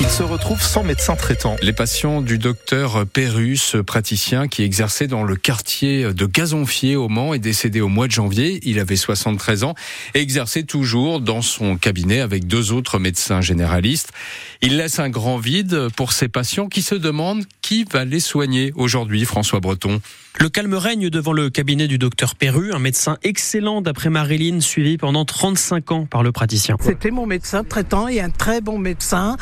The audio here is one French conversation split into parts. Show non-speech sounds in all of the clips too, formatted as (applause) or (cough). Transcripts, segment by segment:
Il se retrouve sans médecin traitant. Les patients du docteur Pérus, praticien qui exerçait dans le quartier de Gazonfier au Mans, est décédé au mois de janvier. Il avait 73 ans et exerçait toujours dans son cabinet avec deux autres médecins généralistes. Il laisse un grand vide pour ses patients qui se demandent qui va les soigner aujourd'hui, François Breton. Le calme règne devant le cabinet du docteur Perru, un médecin excellent d'après Marilyn, suivi pendant 35 ans par le praticien. C'était mon médecin traitant et un très bon médecin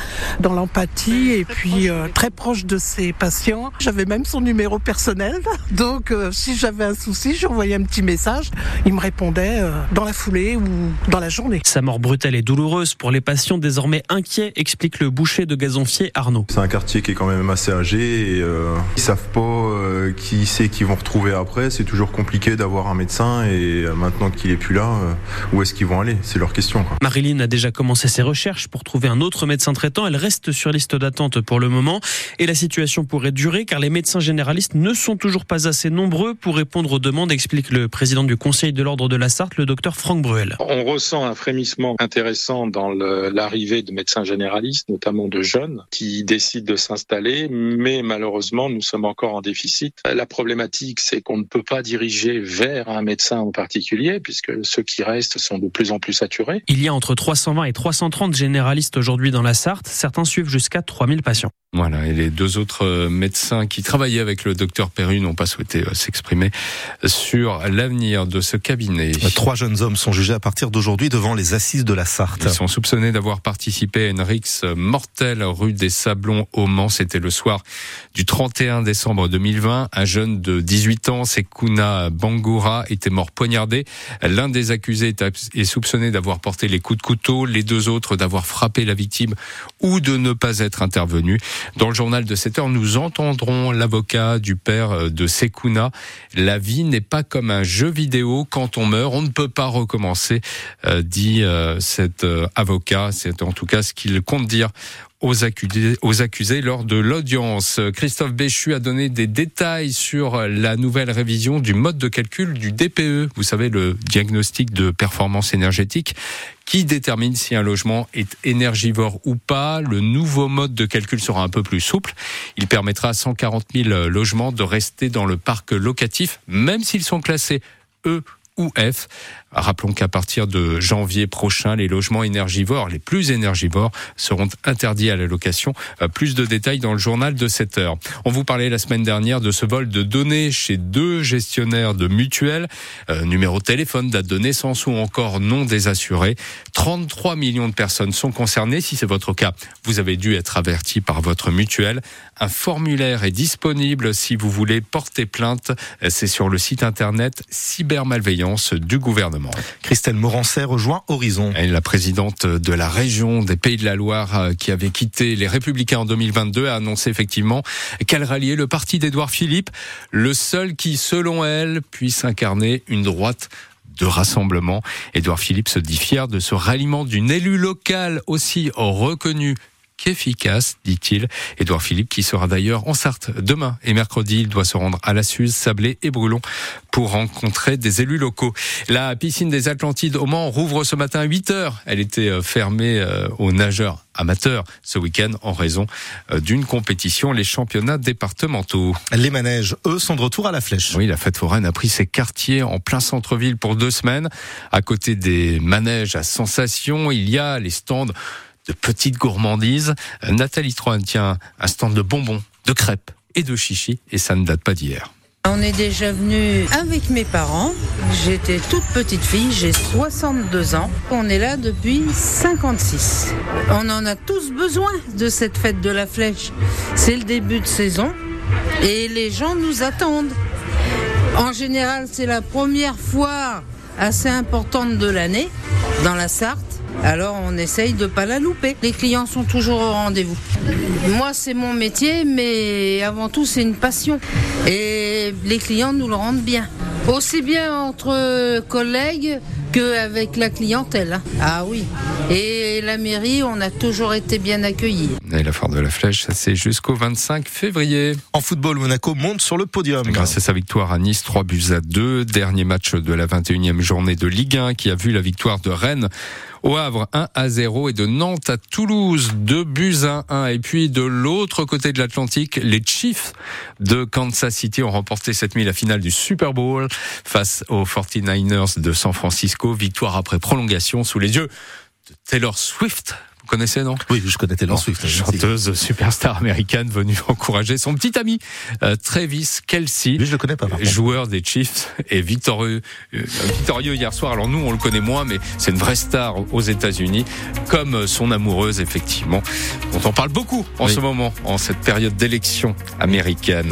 dans l'empathie et puis euh, très proche de ses patients. J'avais même son numéro personnel, (laughs) donc euh, si j'avais un souci, j'envoyais un petit message. Il me répondait euh, dans la foulée ou dans la journée. Sa mort brutale et douloureuse pour les patients désormais inquiets, explique le boucher de Gazonfier Arnaud. C'est un quartier qui est quand même assez âgé et ils savent pas qui c'est qui vont retrouver après. C'est toujours compliqué d'avoir un médecin et euh, maintenant qu'il est plus là, euh, où est-ce qu'ils vont aller? C'est leur question. Quoi. Marilyn a déjà commencé ses recherches pour trouver un autre médecin traitant. Elle reste sur liste d'attente pour le moment et la situation pourrait durer car les médecins généralistes ne sont toujours pas assez nombreux pour répondre aux demandes, explique le président du Conseil de l'ordre de la Sarthe, le docteur Franck Bruel. On ressent un frémissement intéressant dans l'arrivée de médecins généralistes, notamment de jeunes, qui décident de s'installer, mais malheureusement, nous sommes encore en déficit. La problématique c'est qu'on ne peut pas diriger vers un médecin en particulier, puisque ceux qui restent sont de plus en plus saturés. Il y a entre 320 et 330 généralistes aujourd'hui dans la Sarthe. Certains suivent jusqu'à 3000 patients. Voilà, et les deux autres euh, médecins qui travaillaient avec le docteur Perru n'ont pas souhaité euh, s'exprimer sur l'avenir de ce cabinet. Trois jeunes hommes sont jugés à partir d'aujourd'hui devant les assises de la Sarthe. Ils sont soupçonnés d'avoir participé à une rixe mortelle rue des Sablons au Mans. C'était le soir du 31 décembre 2020. Un jeune de 18 ans, Sekuna Bangoura, était mort poignardé. L'un des accusés est soupçonné d'avoir porté les coups de couteau, les deux autres d'avoir frappé la victime ou de ne pas être intervenu. Dans le journal de 7 heure, nous entendrons l'avocat du père euh, de Sekuna. La vie n'est pas comme un jeu vidéo. Quand on meurt, on ne peut pas recommencer, euh, dit euh, cet avocat. C'est en tout cas ce qu'il compte dire aux accusés, lors de l'audience. Christophe Béchu a donné des détails sur la nouvelle révision du mode de calcul du DPE, vous savez, le diagnostic de performance énergétique, qui détermine si un logement est énergivore ou pas. Le nouveau mode de calcul sera un peu plus souple. Il permettra à 140 000 logements de rester dans le parc locatif, même s'ils sont classés E ou F. Rappelons qu'à partir de janvier prochain, les logements énergivores, les plus énergivores, seront interdits à la location. Euh, plus de détails dans le journal de 7 heures. On vous parlait la semaine dernière de ce vol de données chez deux gestionnaires de mutuelles, euh, numéro de téléphone, date de naissance ou encore nom des assurés. 33 millions de personnes sont concernées. Si c'est votre cas, vous avez dû être averti par votre mutuelle. Un formulaire est disponible si vous voulez porter plainte. C'est sur le site internet du gouvernement. Christelle Morancet rejoint Horizon. Elle est la présidente de la région des Pays de la Loire euh, qui avait quitté les Républicains en 2022 a annoncé effectivement qu'elle ralliait le parti d'Édouard Philippe, le seul qui, selon elle, puisse incarner une droite de rassemblement. Édouard Philippe se dit fier de ce ralliement d'une élue locale aussi reconnue qu'efficace, dit-il. Édouard Philippe, qui sera d'ailleurs en Sarthe demain et mercredi, il doit se rendre à la Suze, Sablé et Brulon pour rencontrer des élus locaux. La piscine des Atlantides au Mans rouvre ce matin à 8 heures. Elle était euh, fermée euh, aux nageurs amateurs ce week-end en raison euh, d'une compétition, les championnats départementaux. Les manèges, eux, sont de retour à la flèche. Oui, la fête foraine a pris ses quartiers en plein centre-ville pour deux semaines. À côté des manèges à sensation, il y a les stands de petites gourmandises. Euh, Nathalie Troin tient un stand de bonbons, de crêpes et de chichis et ça ne date pas d'hier. On est déjà venu avec mes parents. J'étais toute petite fille, j'ai 62 ans. On est là depuis 56. On en a tous besoin de cette fête de la flèche. C'est le début de saison et les gens nous attendent. En général, c'est la première fois assez importante de l'année dans la Sarthe. Alors on essaye de pas la louper. Les clients sont toujours au rendez-vous. Moi c'est mon métier, mais avant tout c'est une passion. Et les clients nous le rendent bien. Aussi bien entre collègues qu'avec la clientèle. Hein. Ah oui. Et la mairie, on a toujours été bien accueillis. Et la foire de la flèche, ça c'est jusqu'au 25 février. En football, Monaco monte sur le podium. Grâce à sa victoire à Nice, 3 buts à 2. Dernier match de la 21e journée de Ligue 1 qui a vu la victoire de Rennes Au Havre, 1 à 0 et de Nantes à Toulouse, 2 buts à 1. Et puis de l'autre côté de l'Atlantique, les Chiefs de Kansas City ont remporté cette nuit la finale du Super Bowl face aux 49ers de San Francisco. Victoire après prolongation sous les yeux de Taylor Swift. Vous connaissez, non? Oui, je connais Taylor Swift. Chanteuse superstar américaine venue (laughs) encourager son petit ami euh, Travis Kelsey. Lui, je le connais pas. Joueur des Chiefs et victorieux, euh, victorieux hier soir. Alors nous, on le connaît moins, mais c'est une vraie star aux États-Unis, comme son amoureuse, effectivement, dont on parle beaucoup en Oui. ce moment, en cette période d'élection américaine.